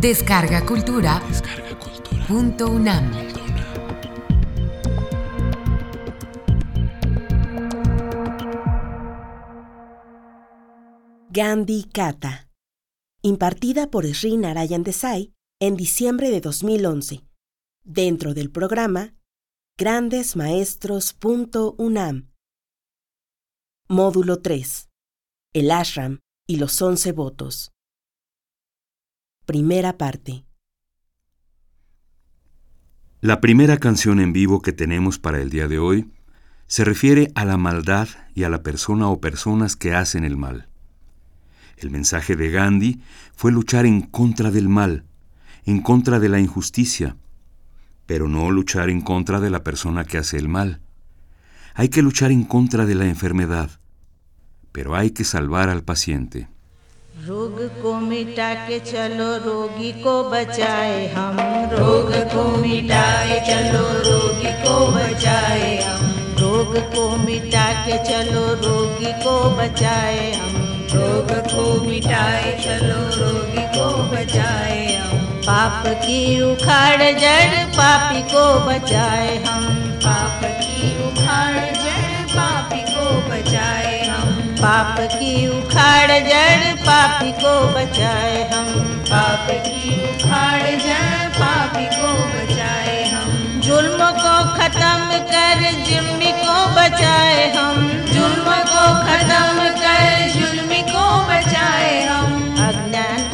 Descarga Cultura. Punto UNAM. Gandhi Kata. Impartida por Sri Narayan Desai en diciembre de 2011. Dentro del programa Grandesmaestros.unam. Módulo 3. El ashram y los once votos. Primera parte. La primera canción en vivo que tenemos para el día de hoy se refiere a la maldad y a la persona o personas que hacen el mal. El mensaje de Gandhi fue luchar en contra del mal, en contra de la injusticia, pero no luchar en contra de la persona que hace el mal. Hay que luchar en contra de la enfermedad, pero hay que salvar al paciente. रोग को मिटा के चलो रोगी को बचाए हम। रोग को मिटाए चलो रोगी को बचाए हम। रोग को मिटा के चलो रोगी को बचाए हम। रोग को मिटाए चलो रोगी को बचाए हम। पाप की उखाड़ जड़ पापी को बचाए हम। पाप की उखाड़ जड़ पापी को बचाए हम। पाप की उखाड़ जड़ पापी को बचाए हम। जुल्म को खत्म कर जुल्मी को बचाए हम। जुल्म को खत्म कर जुल्मी को बचाए हम।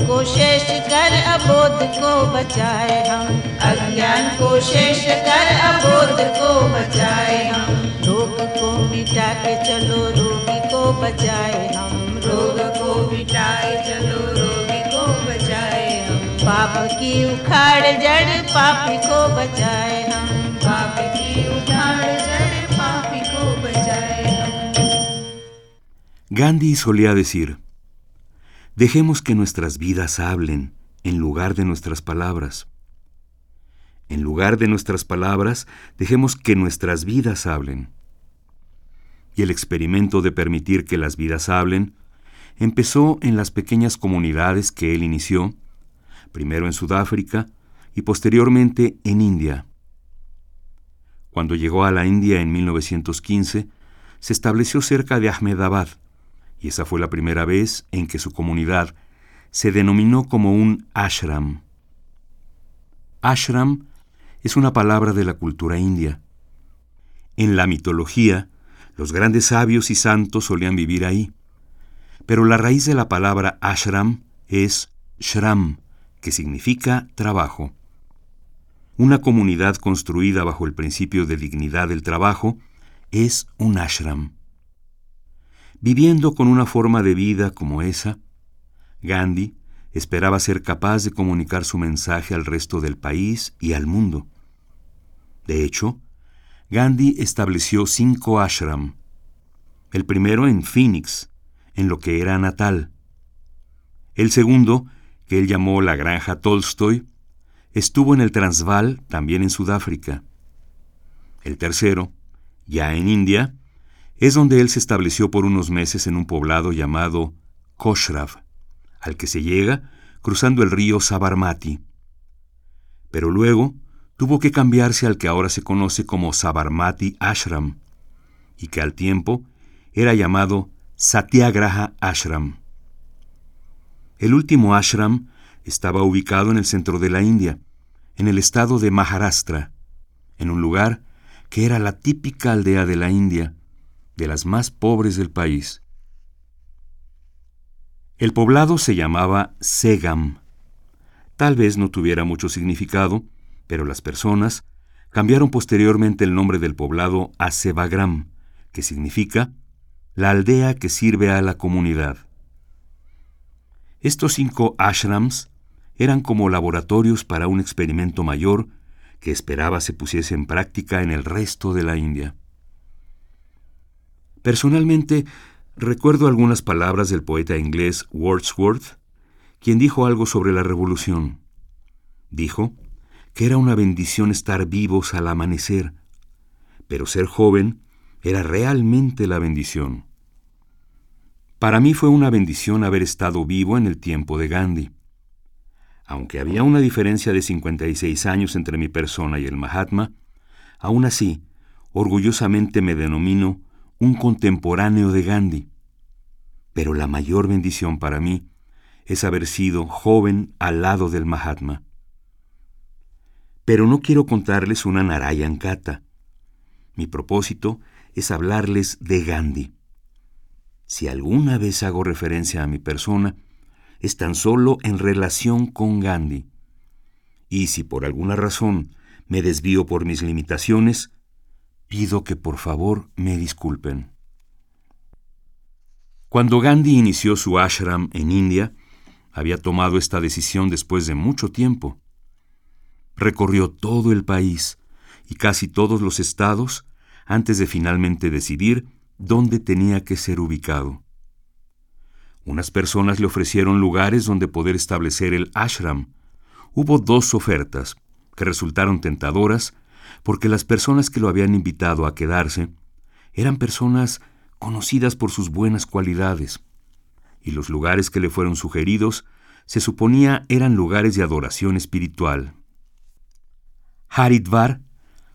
को शेष कर अबोध को बचाए हम। अज्ञान को शेष कर अबोध को बचाए हम। रोग को मिटा के चलो रोगी को बचाए हम। रोग को मिटाए चलो रोगी को बचाए हम। पाप की उखाड़ जड़ पापी को बचाए हम। पाप की उखाड़ जड़ पापी को बचाए हम। Gandhi solía decir, dejemos que nuestras vidas hablen en lugar de nuestras palabras. En lugar de nuestras palabras, dejemos que nuestras vidas hablen. Y el experimento de permitir que las vidas hablen empezó en las pequeñas comunidades que él inició, primero en Sudáfrica y posteriormente en India. Cuando llegó a la India en 1915, se estableció cerca de Ahmedabad, y esa fue la primera vez en que su comunidad se denominó como un ashram. Ashram es una palabra de la cultura india. En la mitología, los grandes sabios y santos solían vivir ahí, pero la raíz de la palabra ashram es shram, que significa trabajo. Una comunidad construida bajo el principio de dignidad del trabajo es un ashram. Viviendo con una forma de vida como esa, Gandhi esperaba ser capaz de comunicar su mensaje al resto del país y al mundo. De hecho, Gandhi estableció cinco ashram. El primero en Phoenix, en lo que era natal. El segundo, que él llamó la Granja Tolstoy, estuvo en el Transvaal, también en Sudáfrica. El tercero, ya en India, es donde él se estableció por unos meses en un poblado llamado Koshrav, al que se llega cruzando el río Sabarmati. Pero luego tuvo que cambiarse al que ahora se conoce como Sabarmati Ashram, y que al tiempo era llamado Satyagraha Ashram. El último ashram estaba ubicado en el centro de la India, en el estado de Maharashtra, en un lugar que era la típica aldea de la India, de las más pobres del país. El poblado se llamaba Segam. Tal vez no tuviera mucho significado, pero las personas cambiaron posteriormente el nombre del poblado a Sevagram, que significa la aldea que sirve a la comunidad. Estos cinco ashrams eran como laboratorios para un experimento mayor que esperaba se pusiese en práctica en el resto de la India. Personalmente, recuerdo algunas palabras del poeta inglés Wordsworth, quien dijo algo sobre la revolución. Dijo que era una bendición estar vivos al amanecer, pero ser joven era realmente la bendición. Para mí fue una bendición haber estado vivo en el tiempo de Gandhi. Aunque había una diferencia de 56 años entre mi persona y el Mahatma, aún así, orgullosamente me denomino un contemporáneo de Gandhi. Pero la mayor bendición para mí es haber sido joven al lado del Mahatma. Pero no quiero contarles una Narayan Kata. Mi propósito es hablarles de Gandhi. Si alguna vez hago referencia a mi persona, es tan solo en relación con Gandhi. Y si por alguna razón me desvío por mis limitaciones, pido que por favor me disculpen. Cuando Gandhi inició su ashram en India, había tomado esta decisión después de mucho tiempo. Recorrió todo el país y casi todos los estados antes de finalmente decidir dónde tenía que ser ubicado. Unas personas le ofrecieron lugares donde poder establecer el ashram. Hubo dos ofertas, que resultaron tentadoras, porque las personas que lo habían invitado a quedarse eran personas conocidas por sus buenas cualidades, y los lugares que le fueron sugeridos se suponía eran lugares de adoración espiritual. Haridvar,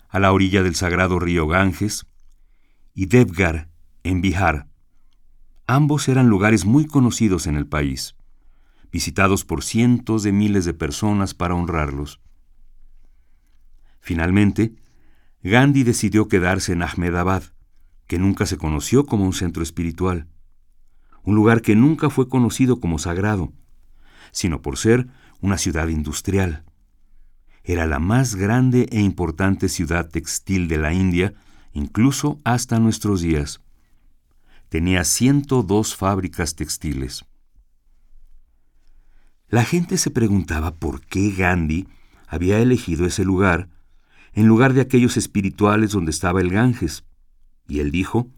a la orilla del sagrado río Ganges, y Devgar, en Bihar, Ambos eran lugares muy conocidos en el país, visitados por cientos de miles de personas para honrarlos. Finalmente, Gandhi decidió quedarse en Ahmedabad, que nunca se conoció como un centro espiritual, un lugar que nunca fue conocido como sagrado, sino por ser una ciudad industrial. Era la más grande e importante ciudad textil de la India, incluso hasta nuestros días tenía 102 fábricas textiles. La gente se preguntaba por qué Gandhi había elegido ese lugar en lugar de aquellos espirituales donde estaba el Ganges, y él dijo,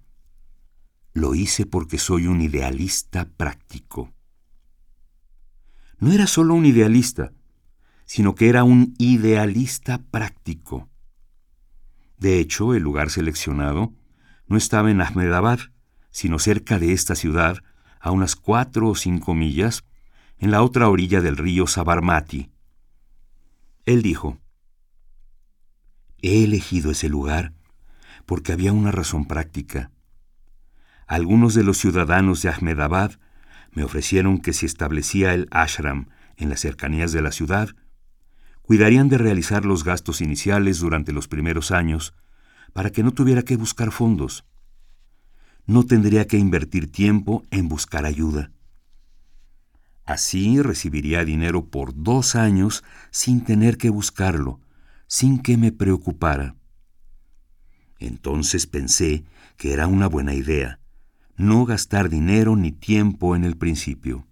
lo hice porque soy un idealista práctico. No era solo un idealista, sino que era un idealista práctico. De hecho, el lugar seleccionado no estaba en Ahmedabad, sino cerca de esta ciudad, a unas cuatro o cinco millas, en la otra orilla del río Sabarmati. Él dijo, He elegido ese lugar porque había una razón práctica. Algunos de los ciudadanos de Ahmedabad me ofrecieron que si establecía el ashram en las cercanías de la ciudad, cuidarían de realizar los gastos iniciales durante los primeros años para que no tuviera que buscar fondos no tendría que invertir tiempo en buscar ayuda. Así recibiría dinero por dos años sin tener que buscarlo, sin que me preocupara. Entonces pensé que era una buena idea, no gastar dinero ni tiempo en el principio.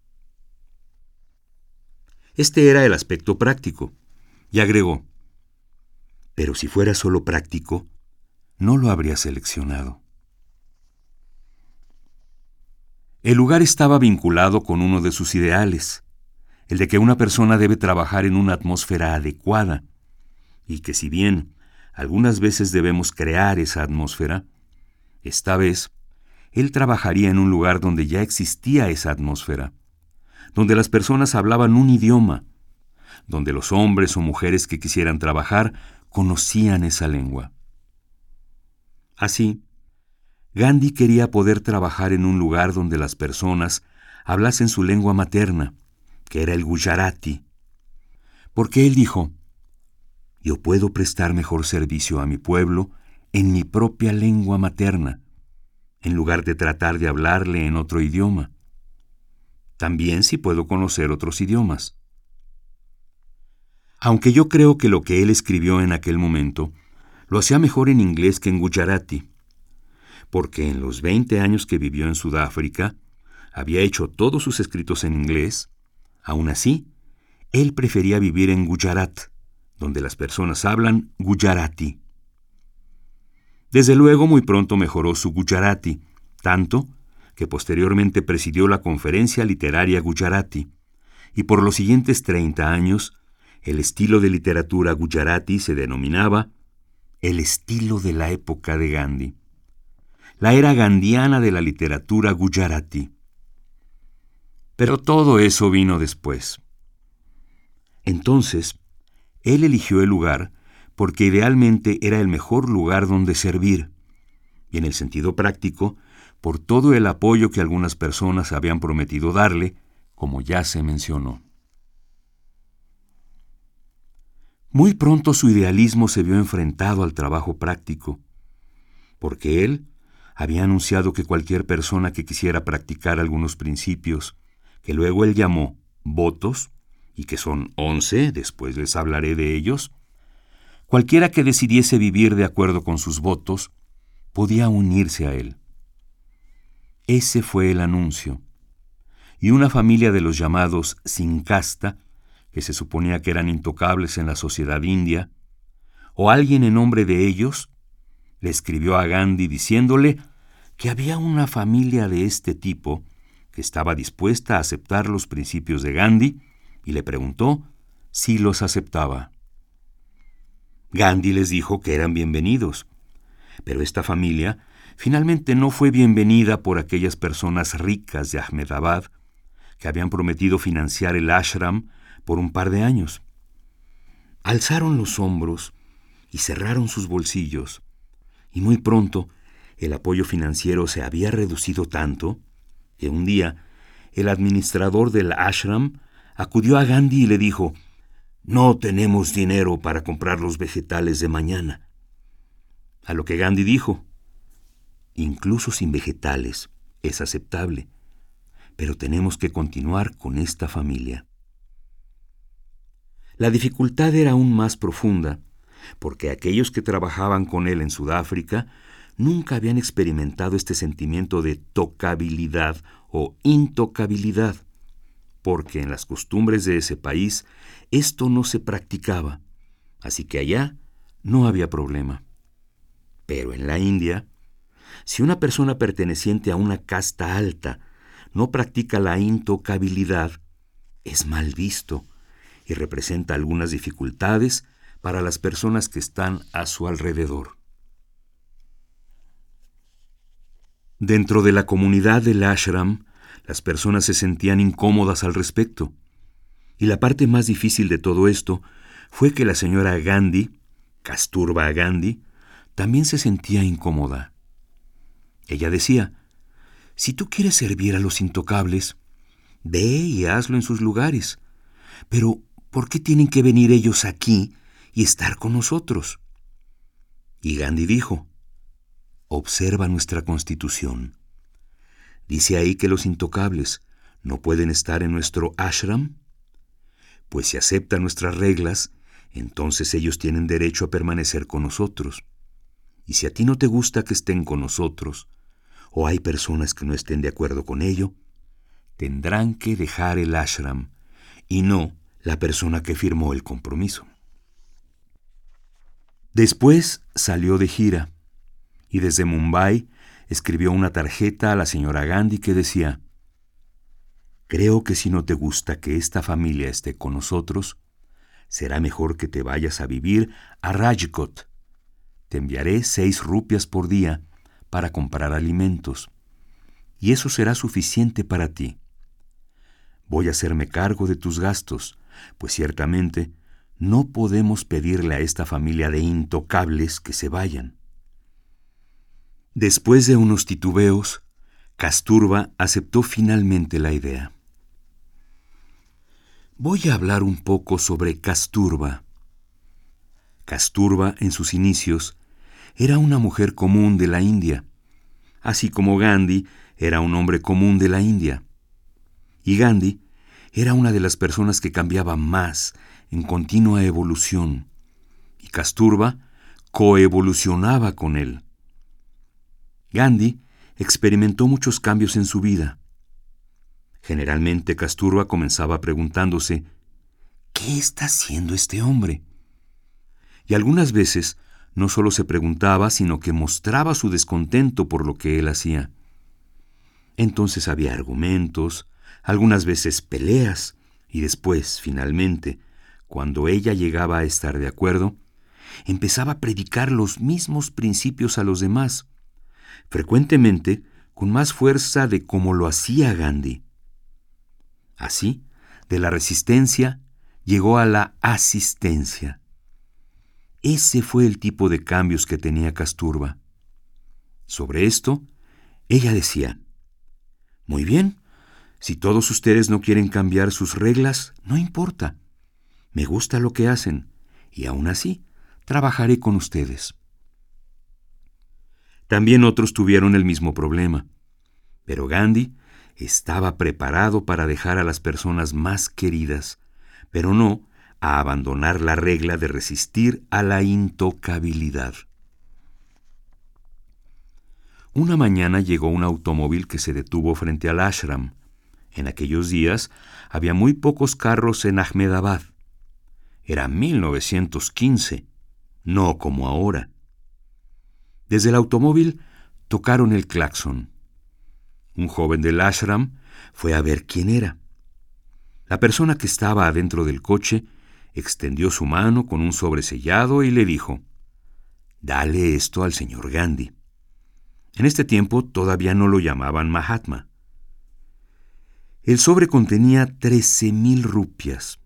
Este era el aspecto práctico, y agregó, pero si fuera solo práctico, no lo habría seleccionado. El lugar estaba vinculado con uno de sus ideales, el de que una persona debe trabajar en una atmósfera adecuada, y que si bien algunas veces debemos crear esa atmósfera, esta vez él trabajaría en un lugar donde ya existía esa atmósfera, donde las personas hablaban un idioma, donde los hombres o mujeres que quisieran trabajar conocían esa lengua. Así, Gandhi quería poder trabajar en un lugar donde las personas hablasen su lengua materna, que era el Gujarati. Porque él dijo, yo puedo prestar mejor servicio a mi pueblo en mi propia lengua materna, en lugar de tratar de hablarle en otro idioma. También si puedo conocer otros idiomas. Aunque yo creo que lo que él escribió en aquel momento lo hacía mejor en inglés que en Gujarati porque en los 20 años que vivió en Sudáfrica, había hecho todos sus escritos en inglés, aún así, él prefería vivir en Gujarat, donde las personas hablan Gujarati. Desde luego muy pronto mejoró su Gujarati, tanto que posteriormente presidió la Conferencia Literaria Gujarati, y por los siguientes 30 años, el estilo de literatura Gujarati se denominaba el estilo de la época de Gandhi la era gandiana de la literatura gujarati. Pero todo eso vino después. Entonces, él eligió el lugar porque idealmente era el mejor lugar donde servir, y en el sentido práctico, por todo el apoyo que algunas personas habían prometido darle, como ya se mencionó. Muy pronto su idealismo se vio enfrentado al trabajo práctico, porque él había anunciado que cualquier persona que quisiera practicar algunos principios, que luego él llamó votos, y que son once, después les hablaré de ellos, cualquiera que decidiese vivir de acuerdo con sus votos, podía unirse a él. Ese fue el anuncio. Y una familia de los llamados sin casta, que se suponía que eran intocables en la sociedad india, o alguien en nombre de ellos, le escribió a Gandhi diciéndole que había una familia de este tipo que estaba dispuesta a aceptar los principios de Gandhi y le preguntó si los aceptaba. Gandhi les dijo que eran bienvenidos, pero esta familia finalmente no fue bienvenida por aquellas personas ricas de Ahmedabad que habían prometido financiar el ashram por un par de años. Alzaron los hombros y cerraron sus bolsillos, y muy pronto el apoyo financiero se había reducido tanto que un día el administrador del ashram acudió a Gandhi y le dijo, No tenemos dinero para comprar los vegetales de mañana. A lo que Gandhi dijo, Incluso sin vegetales es aceptable, pero tenemos que continuar con esta familia. La dificultad era aún más profunda, porque aquellos que trabajaban con él en Sudáfrica nunca habían experimentado este sentimiento de tocabilidad o intocabilidad, porque en las costumbres de ese país esto no se practicaba, así que allá no había problema. Pero en la India, si una persona perteneciente a una casta alta no practica la intocabilidad, es mal visto y representa algunas dificultades para las personas que están a su alrededor. Dentro de la comunidad del ashram, las personas se sentían incómodas al respecto. Y la parte más difícil de todo esto fue que la señora Gandhi, Casturba Gandhi, también se sentía incómoda. Ella decía, si tú quieres servir a los intocables, ve y hazlo en sus lugares. Pero, ¿por qué tienen que venir ellos aquí y estar con nosotros? Y Gandhi dijo, observa nuestra constitución. Dice ahí que los intocables no pueden estar en nuestro ashram. Pues si aceptan nuestras reglas, entonces ellos tienen derecho a permanecer con nosotros. Y si a ti no te gusta que estén con nosotros, o hay personas que no estén de acuerdo con ello, tendrán que dejar el ashram y no la persona que firmó el compromiso. Después salió de gira y desde Mumbai escribió una tarjeta a la señora Gandhi que decía, Creo que si no te gusta que esta familia esté con nosotros, será mejor que te vayas a vivir a Rajkot. Te enviaré seis rupias por día para comprar alimentos, y eso será suficiente para ti. Voy a hacerme cargo de tus gastos, pues ciertamente no podemos pedirle a esta familia de intocables que se vayan. Después de unos titubeos, Casturba aceptó finalmente la idea. Voy a hablar un poco sobre Casturba. Casturba, en sus inicios, era una mujer común de la India, así como Gandhi era un hombre común de la India. Y Gandhi era una de las personas que cambiaba más en continua evolución, y Casturba coevolucionaba con él. Gandhi experimentó muchos cambios en su vida. Generalmente Casturba comenzaba preguntándose, ¿qué está haciendo este hombre? Y algunas veces no solo se preguntaba, sino que mostraba su descontento por lo que él hacía. Entonces había argumentos, algunas veces peleas, y después, finalmente, cuando ella llegaba a estar de acuerdo, empezaba a predicar los mismos principios a los demás, frecuentemente con más fuerza de como lo hacía Gandhi. Así, de la resistencia llegó a la asistencia. Ese fue el tipo de cambios que tenía Casturba. Sobre esto, ella decía, Muy bien, si todos ustedes no quieren cambiar sus reglas, no importa. Me gusta lo que hacen, y aún así, trabajaré con ustedes. También otros tuvieron el mismo problema, pero Gandhi estaba preparado para dejar a las personas más queridas, pero no a abandonar la regla de resistir a la intocabilidad. Una mañana llegó un automóvil que se detuvo frente al ashram. En aquellos días había muy pocos carros en Ahmedabad. Era 1915, no como ahora. Desde el automóvil tocaron el claxon. Un joven del ashram fue a ver quién era. La persona que estaba adentro del coche extendió su mano con un sobresellado y le dijo, Dale esto al señor Gandhi. En este tiempo todavía no lo llamaban Mahatma. El sobre contenía trece mil rupias.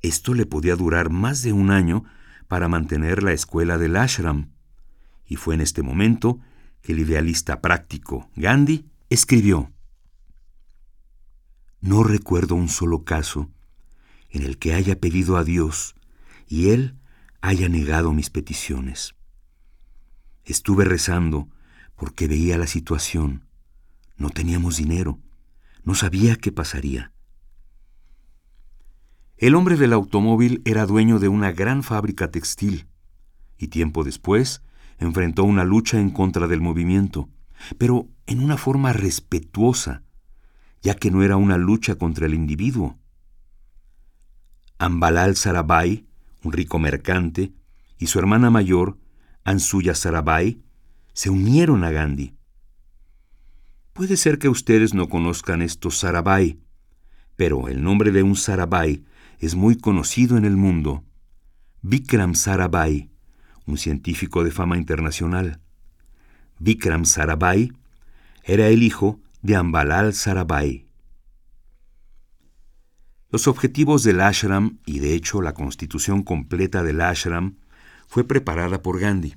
Esto le podía durar más de un año para mantener la escuela del ashram, y fue en este momento que el idealista práctico Gandhi escribió, No recuerdo un solo caso en el que haya pedido a Dios y Él haya negado mis peticiones. Estuve rezando porque veía la situación. No teníamos dinero. No sabía qué pasaría. El hombre del automóvil era dueño de una gran fábrica textil y tiempo después enfrentó una lucha en contra del movimiento, pero en una forma respetuosa, ya que no era una lucha contra el individuo, Ambalal Sarabhai, un rico mercante, y su hermana mayor, Ansuya Sarabhai, se unieron a Gandhi. Puede ser que ustedes no conozcan estos Sarabhai, pero el nombre de un Sarabhai es muy conocido en el mundo. Vikram Sarabhai, un científico de fama internacional. Vikram Sarabhai era el hijo de Ambalal Sarabhai. Los objetivos del ashram, y de hecho la constitución completa del ashram, fue preparada por Gandhi.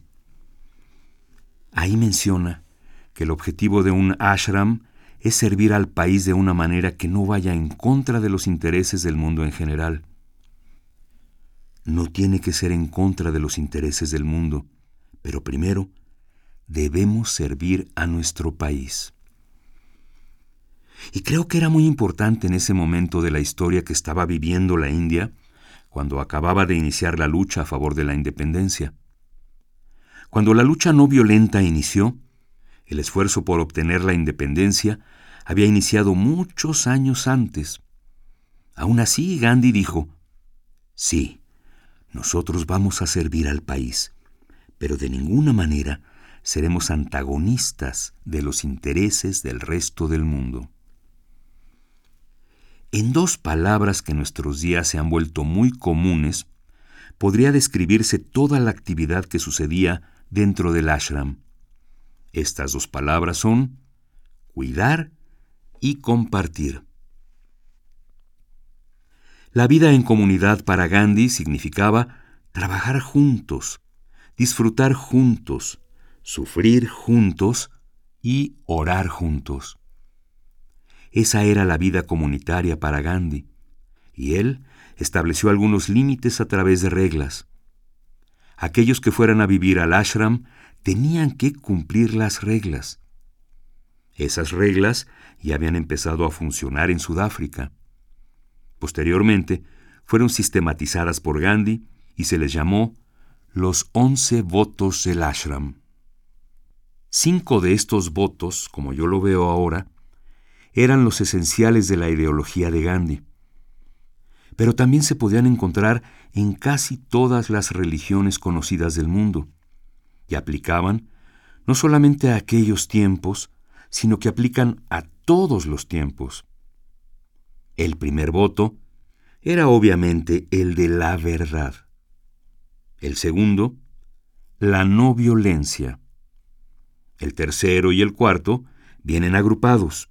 Ahí menciona que el objetivo de un ashram es servir al país de una manera que no vaya en contra de los intereses del mundo en general. No tiene que ser en contra de los intereses del mundo, pero primero debemos servir a nuestro país. Y creo que era muy importante en ese momento de la historia que estaba viviendo la India, cuando acababa de iniciar la lucha a favor de la independencia. Cuando la lucha no violenta inició, el esfuerzo por obtener la independencia había iniciado muchos años antes. Aún así, Gandhi dijo, sí, nosotros vamos a servir al país, pero de ninguna manera seremos antagonistas de los intereses del resto del mundo. En dos palabras que nuestros días se han vuelto muy comunes, podría describirse toda la actividad que sucedía dentro del ashram. Estas dos palabras son cuidar y compartir. La vida en comunidad para Gandhi significaba trabajar juntos, disfrutar juntos, sufrir juntos y orar juntos. Esa era la vida comunitaria para Gandhi, y él estableció algunos límites a través de reglas. Aquellos que fueran a vivir al ashram tenían que cumplir las reglas. Esas reglas ya habían empezado a funcionar en Sudáfrica. Posteriormente, fueron sistematizadas por Gandhi y se les llamó los once votos del ashram. Cinco de estos votos, como yo lo veo ahora, eran los esenciales de la ideología de Gandhi. Pero también se podían encontrar en casi todas las religiones conocidas del mundo, y aplicaban no solamente a aquellos tiempos, sino que aplican a todos los tiempos. El primer voto era obviamente el de la verdad. El segundo, la no violencia. El tercero y el cuarto vienen agrupados.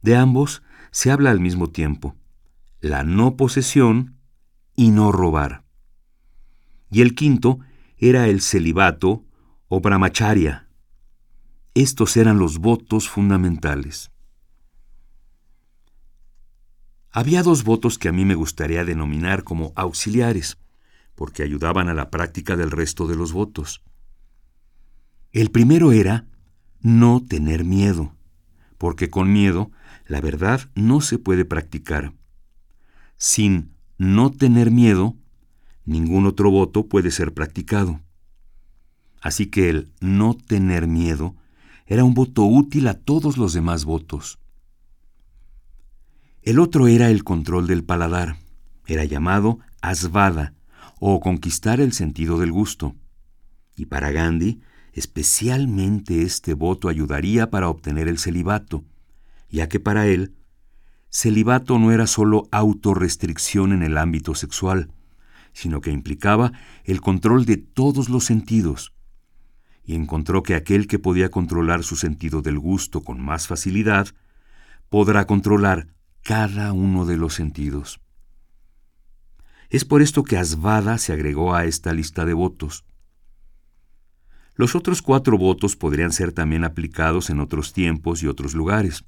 De ambos se habla al mismo tiempo, la no posesión y no robar. Y el quinto era el celibato o brahmacharya. Estos eran los votos fundamentales. Había dos votos que a mí me gustaría denominar como auxiliares, porque ayudaban a la práctica del resto de los votos. El primero era no tener miedo, porque con miedo la verdad no se puede practicar. Sin no tener miedo, ningún otro voto puede ser practicado. Así que el no tener miedo era un voto útil a todos los demás votos. El otro era el control del paladar. Era llamado asvada, o conquistar el sentido del gusto. Y para Gandhi, especialmente este voto ayudaría para obtener el celibato, ya que para él, celibato no era solo autorrestricción en el ámbito sexual, sino que implicaba el control de todos los sentidos, y encontró que aquel que podía controlar su sentido del gusto con más facilidad, podrá controlar cada uno de los sentidos. Es por esto que Asvada se agregó a esta lista de votos. Los otros cuatro votos podrían ser también aplicados en otros tiempos y otros lugares,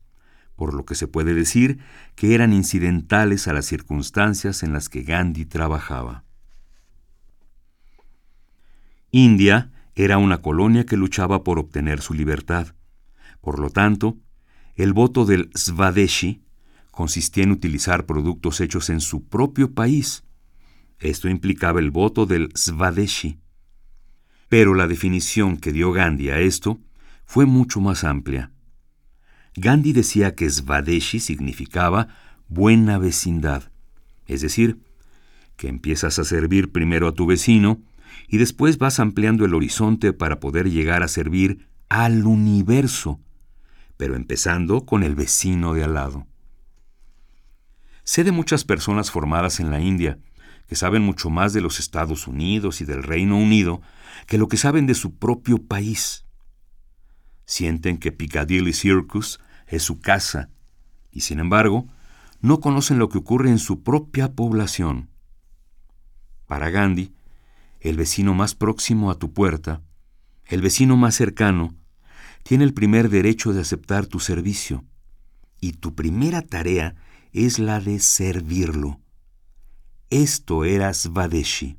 por lo que se puede decir que eran incidentales a las circunstancias en las que Gandhi trabajaba. India era una colonia que luchaba por obtener su libertad. Por lo tanto, el voto del Svadeshi consistía en utilizar productos hechos en su propio país. Esto implicaba el voto del Svadeshi. Pero la definición que dio Gandhi a esto fue mucho más amplia. Gandhi decía que Svadeshi significaba buena vecindad, es decir, que empiezas a servir primero a tu vecino y después vas ampliando el horizonte para poder llegar a servir al universo, pero empezando con el vecino de al lado. Sé de muchas personas formadas en la India que saben mucho más de los Estados Unidos y del Reino Unido que lo que saben de su propio país. Sienten que Piccadilly Circus es su casa y sin embargo no conocen lo que ocurre en su propia población. Para Gandhi, el vecino más próximo a tu puerta, el vecino más cercano, tiene el primer derecho de aceptar tu servicio, y tu primera tarea es la de servirlo. Esto era Svadeshi.